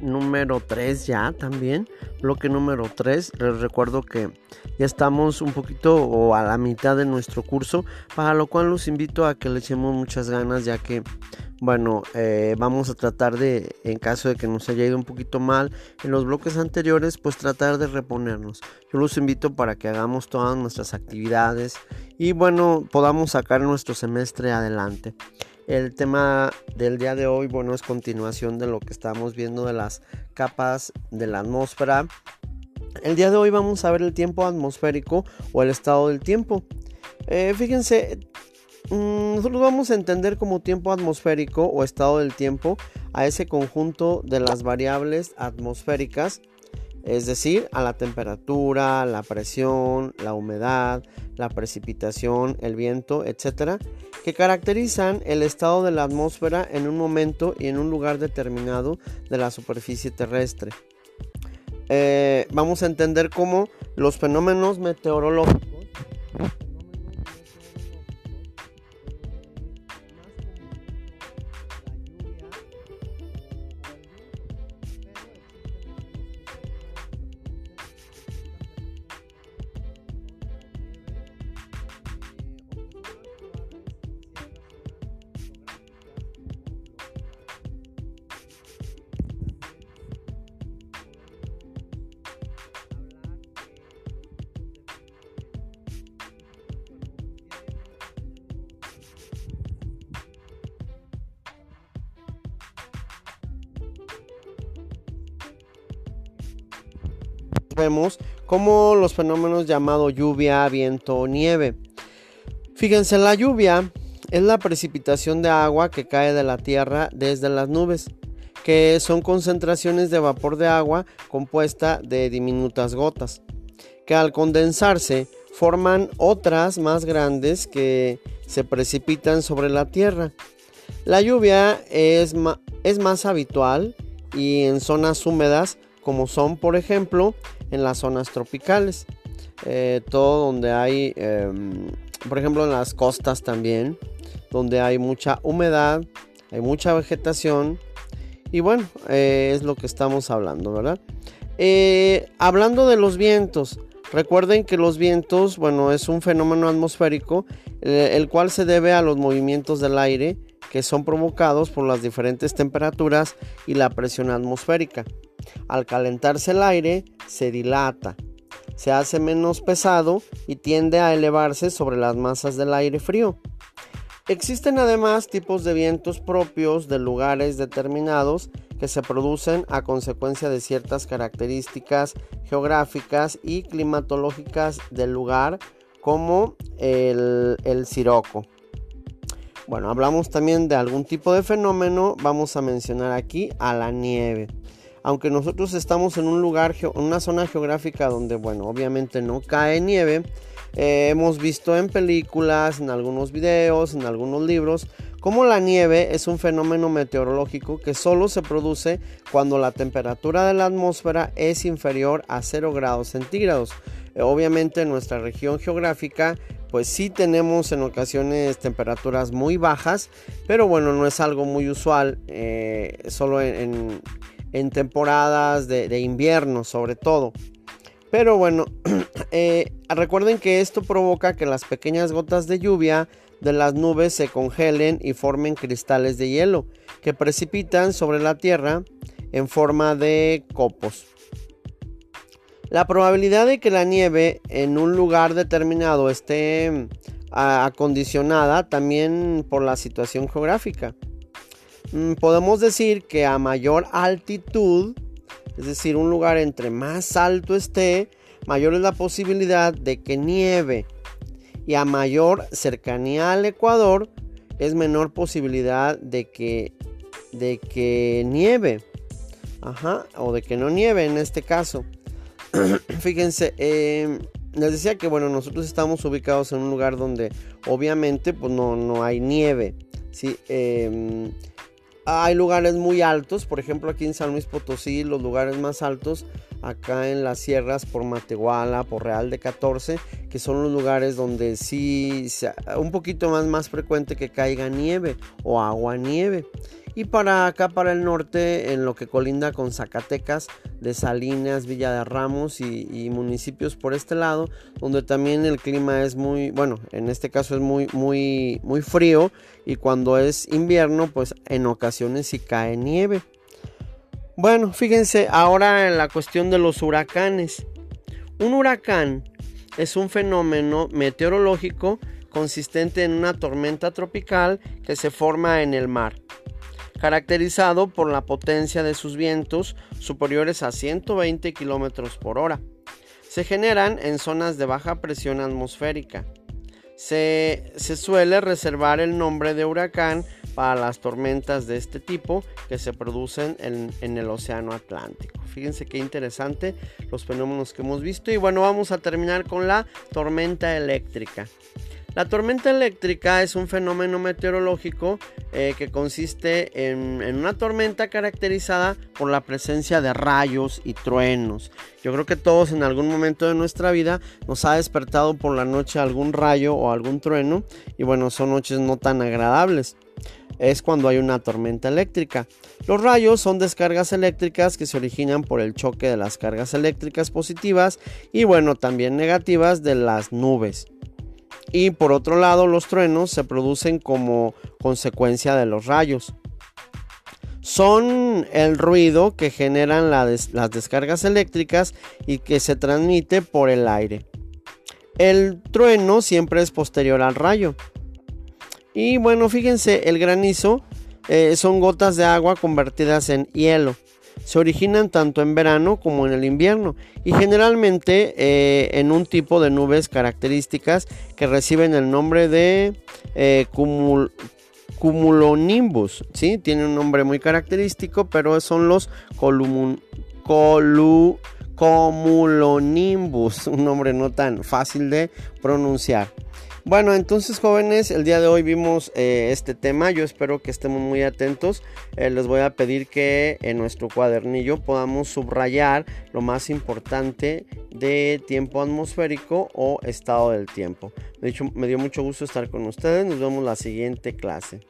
número 3 ya también. Bloque número 3. Les recuerdo que ya estamos un poquito o a la mitad de nuestro curso. Para lo cual los invito a que le echemos muchas ganas ya que bueno, eh, vamos a tratar de, en caso de que nos haya ido un poquito mal en los bloques anteriores, pues tratar de reponernos. Yo los invito para que hagamos todas nuestras actividades y bueno, podamos sacar nuestro semestre adelante. El tema del día de hoy, bueno, es continuación de lo que estamos viendo de las capas de la atmósfera. El día de hoy vamos a ver el tiempo atmosférico o el estado del tiempo. Eh, fíjense, mm, nosotros vamos a entender como tiempo atmosférico o estado del tiempo a ese conjunto de las variables atmosféricas es decir, a la temperatura, la presión, la humedad, la precipitación, el viento, etcétera, que caracterizan el estado de la atmósfera en un momento y en un lugar determinado de la superficie terrestre. Eh, vamos a entender cómo los fenómenos meteorológicos vemos como los fenómenos llamados lluvia, viento o nieve. Fíjense, la lluvia es la precipitación de agua que cae de la tierra desde las nubes, que son concentraciones de vapor de agua compuesta de diminutas gotas, que al condensarse forman otras más grandes que se precipitan sobre la tierra. La lluvia es, es más habitual y en zonas húmedas como son por ejemplo en las zonas tropicales. Eh, todo donde hay, em, por ejemplo en las costas también, donde hay mucha humedad, hay mucha vegetación. Y bueno, eh, es lo que estamos hablando, ¿verdad? Eh, hablando de los vientos, recuerden que los vientos, bueno, es un fenómeno atmosférico, el cual se debe a los movimientos del aire que son provocados por las diferentes temperaturas y la presión atmosférica. Al calentarse el aire, se dilata, se hace menos pesado y tiende a elevarse sobre las masas del aire frío. Existen además tipos de vientos propios de lugares determinados que se producen a consecuencia de ciertas características geográficas y climatológicas del lugar, como el, el siroco. Bueno, hablamos también de algún tipo de fenómeno, vamos a mencionar aquí a la nieve aunque nosotros estamos en un lugar, en una zona geográfica donde, bueno, obviamente no cae nieve, eh, hemos visto en películas, en algunos videos, en algunos libros, como la nieve es un fenómeno meteorológico que solo se produce cuando la temperatura de la atmósfera es inferior a 0 grados centígrados. Obviamente en nuestra región geográfica pues sí tenemos en ocasiones temperaturas muy bajas, pero bueno, no es algo muy usual, eh, solo en, en temporadas de, invierno sobre todo. Pero bueno, eh, recuerden que esto provoca que las pequeñas gotas de lluvia de las nubes se congelen y formen cristales de hielo que precipitan sobre la Tierra en forma de copos. La probabilidad de que la nieve en un lugar determinado esté acondicionada también por la situación geográfica. Mm, podemos decir que a mayor altitud, es decir, un lugar entre más alto esté, mayor es la posibilidad de que nieve. Y a mayor cercanía al Ecuador, es menor posibilidad de que, de que nieve. Ajá, o de que no nieve en este caso. Fíjense, em, les decía que bueno, nosotros estamos ubicados en un lugar donde obviamente pues no, no hay nieve. ¿sí? Em, hay lugares muy altos, por ejemplo aquí en San Luis Potosí, los lugares más altos, acá en las sierras por Matehuala, por Real de 14, que son los lugares donde sí un poquito más más frecuente que caiga nieve o agua nieve. Y para acá, para el norte, en lo que colinda con Zacatecas, de Salinas, Villa de Ramos y, municipios por este lado, donde también el clima es muy, bueno, en este caso es muy, muy, muy frío y cuando es invierno, pues en ocasiones sí cae nieve. Bueno, fíjense ahora en la cuestión de los huracanes. Un huracán es un fenómeno meteorológico consistente en una tormenta tropical que se forma en el mar caracterizado por la potencia de sus vientos superiores a 120 km por hora. Se generan en zonas de baja presión atmosférica. Se, suele reservar el nombre de huracán para las tormentas de este tipo que se producen en, en, el Océano Atlántico. Fíjense qué interesante los fenómenos que hemos visto. Y bueno, vamos a terminar con la tormenta eléctrica. La tormenta eléctrica es un fenómeno meteorológico eh, que consiste en, una tormenta caracterizada por la presencia de rayos y truenos. Yo creo que todos en algún momento de nuestra vida nos ha despertado por la noche algún rayo o algún trueno y bueno, son noches no tan agradables. Es cuando hay una tormenta eléctrica. Los rayos son descargas eléctricas que se originan por el choque de las cargas eléctricas positivas y bueno, también negativas de las nubes. Y por otro lado, los truenos se producen como consecuencia de los rayos. Son el ruido que generan las descargas eléctricas y que se transmite por el aire. El trueno siempre es posterior al rayo. Y bueno, fíjense, el granizo eh, son gotas de agua convertidas en hielo se originan tanto en verano como en el invierno y generalmente eh, en un tipo de nubes características que reciben el nombre de eh, cumulonimbus. ¿sí? Tiene un nombre muy característico, pero son los cumulonimbus, un nombre no tan fácil de pronunciar. Bueno, entonces jóvenes, el día de hoy vimos eh, este tema. Yo espero que estemos muy atentos. Eh, les voy a pedir que en nuestro cuadernillo podamos subrayar lo más importante de tiempo atmosférico o estado del tiempo. De hecho, me dio mucho gusto estar con ustedes. Nos vemos la siguiente clase.